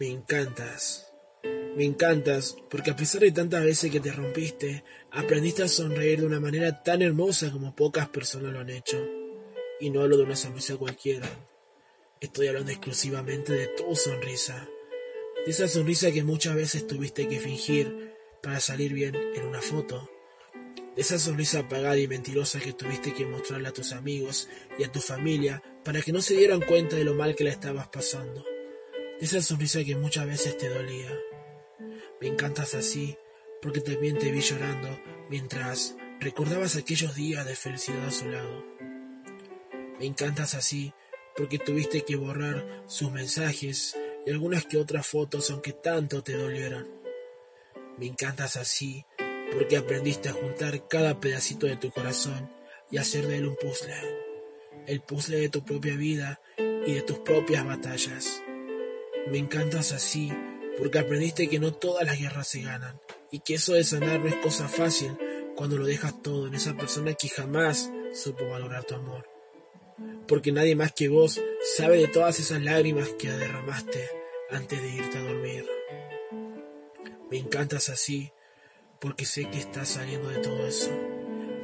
Me encantas. Me encantas porque a pesar de tantas veces que te rompiste, aprendiste a sonreír de una manera tan hermosa como pocas personas lo han hecho. Y no hablo de una sonrisa cualquiera. Estoy hablando exclusivamente de tu sonrisa. De esa sonrisa que muchas veces tuviste que fingir para salir bien en una foto. De esa sonrisa apagada y mentirosa que tuviste que mostrarle a tus amigos y a tu familia para que no se dieran cuenta de lo mal que la estabas pasando. Esa sonrisa que muchas veces te dolía. Me encantas así porque también te vi llorando mientras recordabas aquellos días de felicidad a su lado. Me encantas así porque tuviste que borrar sus mensajes y algunas que otras fotos aunque tanto te dolieran. Me encantas así porque aprendiste a juntar cada pedacito de tu corazón y hacer de él un puzzle. El puzzle de tu propia vida y de tus propias batallas. Me encantas así porque aprendiste que no todas las guerras se ganan y que eso de sanar no es cosa fácil cuando lo dejas todo en esa persona que jamás supo valorar tu amor. Porque nadie más que vos sabe de todas esas lágrimas que derramaste antes de irte a dormir. Me encantas así porque sé que estás saliendo de todo eso,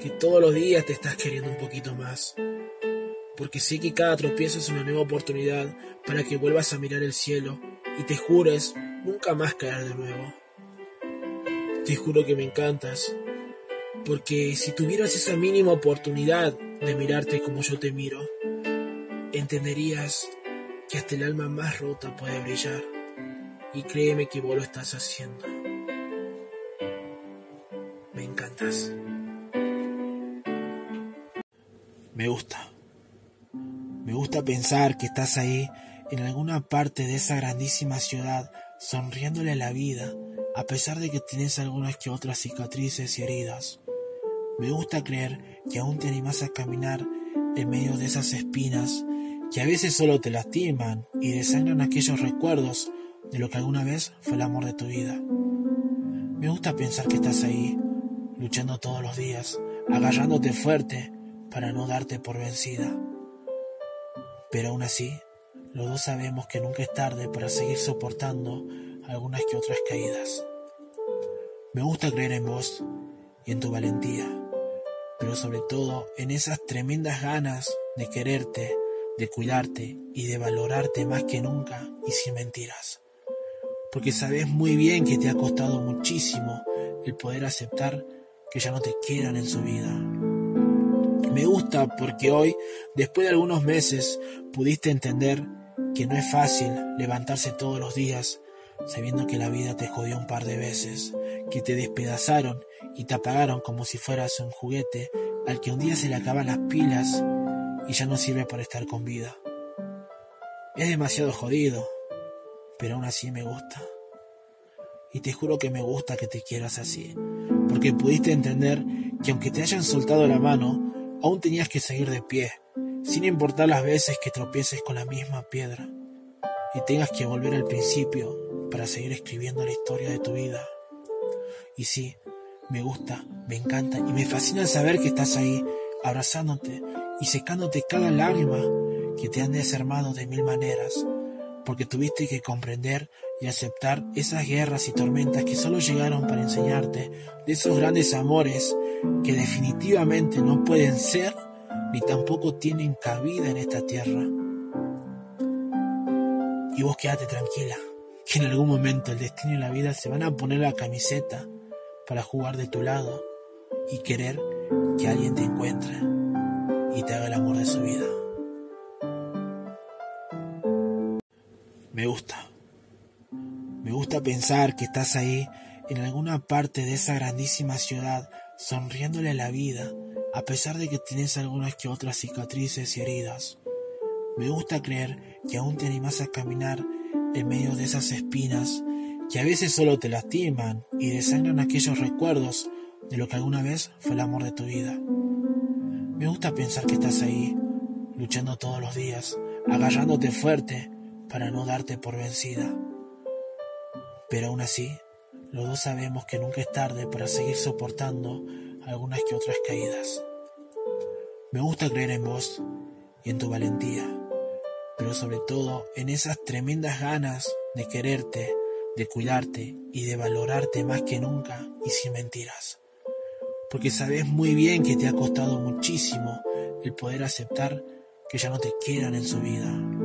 que todos los días te estás queriendo un poquito más, porque sé que cada tropiezo es una nueva oportunidad para que vuelvas a mirar el cielo y te jures nunca más caer de nuevo. Te juro que me encantas, porque si tuvieras esa mínima oportunidad de mirarte como yo te miro, entenderías que hasta el alma más rota puede brillar, y créeme que vos lo estás haciendo. Me encantas. Me gusta. Me gusta pensar que estás ahí en alguna parte de esa grandísima ciudad sonriéndole a la vida a pesar de que tienes algunas que otras cicatrices y heridas. Me gusta creer que aún te animas a caminar en medio de esas espinas que a veces solo te lastiman y desangran aquellos recuerdos de lo que alguna vez fue el amor de tu vida. Me gusta pensar que estás ahí, luchando todos los días, agarrándote fuerte para no darte por vencida. Pero aún así, los dos sabemos que nunca es tarde para seguir soportando algunas que otras caídas. Me gusta creer en vos y en tu valentía, pero sobre todo en esas tremendas ganas de quererte, de cuidarte y de valorarte más que nunca y sin mentiras. Porque sabes muy bien que te ha costado muchísimo el poder aceptar que ya no te quieran en su vida. Me gusta porque hoy, después de algunos meses, pudiste entender que no es fácil levantarse todos los días sabiendo que la vida te jodió un par de veces, que te despedazaron y te apagaron como si fueras un juguete al que un día se le acaban las pilas y ya no sirve para estar con vida. Es demasiado jodido, pero aún así me gusta. Y te juro que me gusta que te quieras así, porque pudiste entender que aunque te hayan soltado la mano, aún tenías que seguir de pie, sin importar las veces que tropieces con la misma piedra y tengas que volver al principio para seguir escribiendo la historia de tu vida. Y sí, me gusta, me encanta y me fascina saber que estás ahí, abrazándote y secándote cada lágrima que te han desarmado de mil maneras, porque tuviste que comprender y aceptar esas guerras y tormentas que solo llegaron para enseñarte de esos grandes amores que definitivamente no pueden ser ni tampoco tienen cabida en esta tierra. Y vos quédate tranquila que en algún momento el destino y la vida se van a poner la camiseta para jugar de tu lado y querer que alguien te encuentre y te haga el amor de su vida. Me gusta. Me gusta pensar que estás ahí en alguna parte de esa grandísima ciudad sonriéndole a la vida a pesar de que tienes algunas que otras cicatrices y heridas. Me gusta creer que aún te animas a caminar en medio de esas espinas que a veces solo te lastiman y desangran aquellos recuerdos de lo que alguna vez fue el amor de tu vida. Me gusta pensar que estás ahí, luchando todos los días, agarrándote fuerte para no darte por vencida. Pero aún así, los dos sabemos que nunca es tarde para seguir soportando algunas que otras caídas. Me gusta creer en vos y en tu valentía pero sobre todo en esas tremendas ganas de quererte, de cuidarte y de valorarte más que nunca y sin mentiras. Porque sabes muy bien que te ha costado muchísimo el poder aceptar que ya no te quieran en su vida.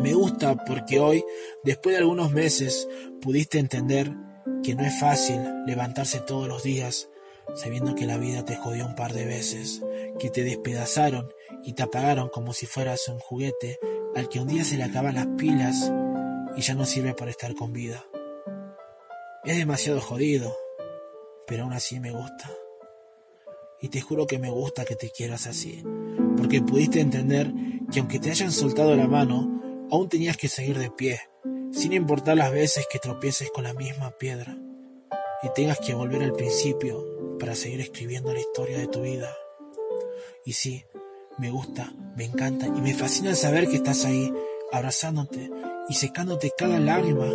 Me gusta porque hoy, después de algunos meses, pudiste entender que no es fácil levantarse todos los días sabiendo que la vida te jodió un par de veces, que te despedazaron y te apagaron como si fueras un juguete al que un día se le acaban las pilas y ya no sirve para estar con vida. Es demasiado jodido, pero aún así me gusta. Y te juro que me gusta que te quieras así, porque pudiste entender que aunque te hayan soltado la mano, aún tenías que seguir de pie, sin importar las veces que tropieces con la misma piedra y tengas que volver al principio para seguir escribiendo la historia de tu vida. Y sí, me gusta, me encanta y me fascina saber que estás ahí, abrazándote y secándote cada lágrima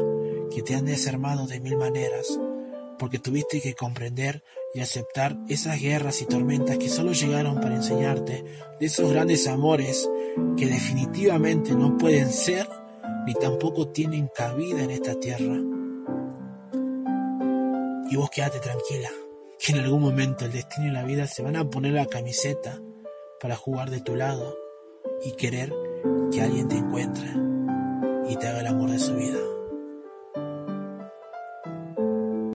que te han desarmado de mil maneras, porque tuviste que comprender y aceptar esas guerras y tormentas que solo llegaron para enseñarte de esos grandes amores que definitivamente no pueden ser ni tampoco tienen cabida en esta tierra. Y vos quédate tranquila, que en algún momento el destino y la vida se van a poner la camiseta para jugar de tu lado y querer que alguien te encuentre y te haga el amor de su vida.